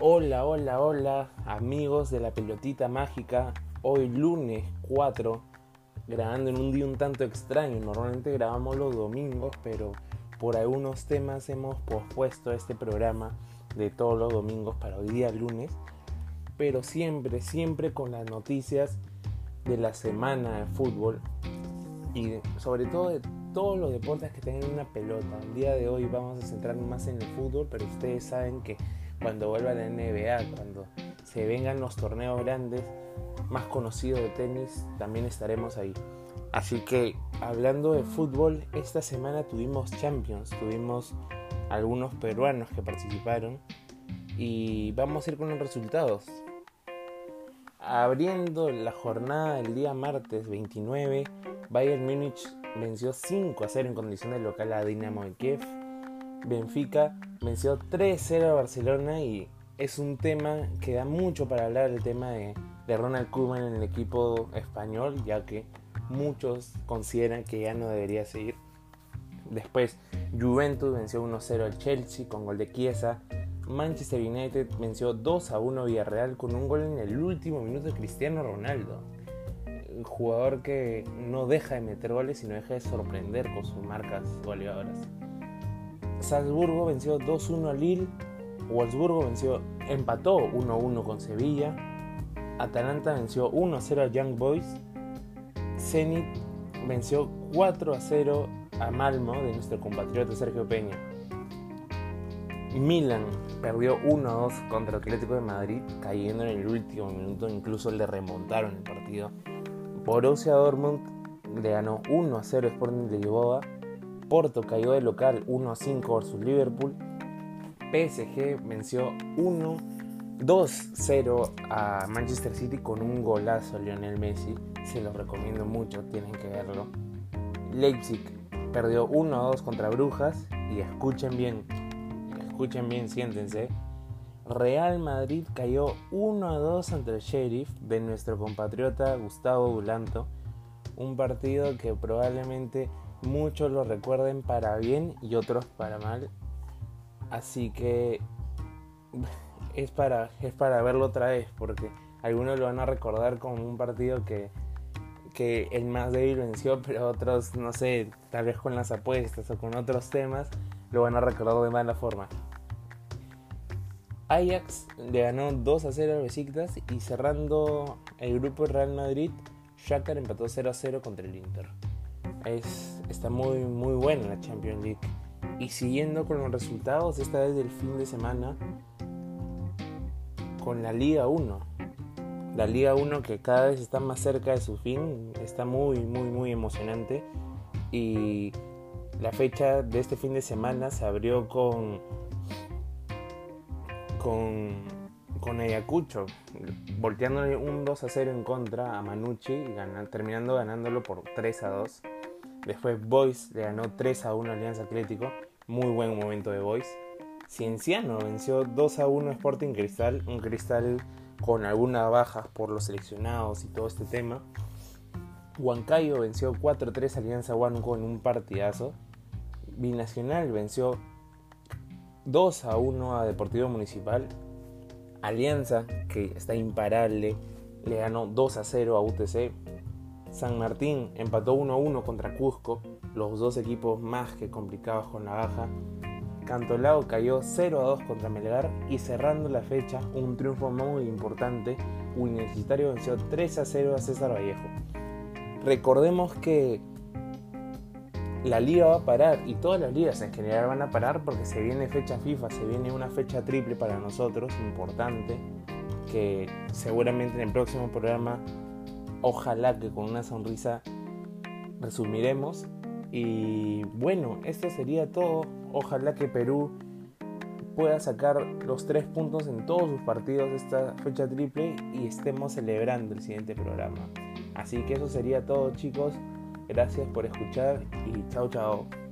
Hola, hola, hola, amigos de la pelotita mágica. Hoy lunes 4, grabando en un día un tanto extraño. Normalmente grabamos los domingos, pero por algunos temas hemos pospuesto este programa de todos los domingos para hoy día lunes. Pero siempre, siempre con las noticias de la semana de fútbol y sobre todo de todos los deportes que tengan una pelota. El día de hoy vamos a centrarnos más en el fútbol, pero ustedes saben que cuando vuelva la NBA, cuando se vengan los torneos grandes, más conocidos de tenis, también estaremos ahí. Así que hablando de fútbol, esta semana tuvimos Champions, tuvimos algunos peruanos que participaron y vamos a ir con los resultados. Abriendo la jornada del día martes 29, Bayern Múnich venció 5 a 0 en condición de local a Dinamo de Kiev. Benfica venció 3-0 a Barcelona y es un tema que da mucho para hablar, el tema de, Ronald Koeman en el equipo español, ya que muchos consideran que ya no debería seguir. Después, Juventus venció 1-0 al Chelsea con gol de Chiesa. Manchester United venció 2-1 a Villarreal con un gol en el último minuto de Cristiano Ronaldo. Un jugador que no deja de meter goles, sino deja de sorprender con sus marcas goleadoras. Salzburgo venció 2-1 a Lille, Wolfsburgo venció, empató 1-1 con Sevilla, Atalanta venció 1-0 a Young Boys, Zenit venció 4-0 a Malmo de nuestro compatriota Sergio Peña. Milan perdió 1-2 contra el Atlético de Madrid, cayendo en el último minuto, incluso le remontaron el partido. Borussia Dortmund le ganó 1-0 a Sporting de Lisboa Porto cayó de local 1-5 versus Liverpool. PSG venció 1 2-0 a Manchester City con un golazo Lionel Messi. Se los recomiendo mucho, tienen que verlo. Leipzig perdió 1-2 contra Brujas. Y escuchen bien, escuchen bien, siéntense. Real Madrid cayó 1-2 ante el Sheriff de nuestro compatriota Gustavo Bulanto. Un partido que probablemente muchos lo recuerden para bien y otros para mal. Así que es para, es para verlo otra vez, porque algunos lo van a recordar como un partido que, que el más débil venció, pero otros, no sé, tal vez con las apuestas o con otros temas, lo van a recordar de mala forma. Ajax le ganó 2 a 0 a Besiktas y cerrando el grupo Real Madrid, Shakhtar empató 0 a 0 contra el Inter es, está muy, muy buena la Champions League. Y siguiendo con los resultados, esta vez del fin de semana, con la Liga 1. La Liga 1 que cada vez está más cerca de su fin, está muy, muy, muy emocionante. Y la fecha de este fin de semana se abrió con, con, con Ayacucho, volteándole un 2 a 0 en contra a Manucci, terminando ganándolo por 3 a 2. Después Boys le ganó 3 a 1 a Alianza Atlético. Muy buen momento de Boys. Cienciano venció 2 a 1 Sporting Cristal. Un Cristal con algunas bajas por los seleccionados y todo este tema. Huancayo venció 4 a 3 a Alianza Huánuco en un partidazo. Binacional venció 2 a 1 a Deportivo Municipal. Alianza, que está imparable, le ganó 2 a 0 a UTC. San Martín empató 1-1 contra Cusco, los dos equipos más que complicados con la baja. Cantolao cayó 0-2 contra Melgar y cerrando la fecha, un triunfo muy importante, Universitario venció 3-0 a César Vallejo. Recordemos que la liga va a parar y todas las ligas en general van a parar porque se viene fecha FIFA, se viene una fecha triple para nosotros, importante, que seguramente en el próximo programa Ojalá que con una sonrisa resumiremos. Y bueno, esto sería todo. Ojalá que Perú pueda sacar los tres puntos en todos sus partidos de esta fecha triple y estemos celebrando el siguiente programa. Así que eso sería todo chicos. Gracias por escuchar y chao chao.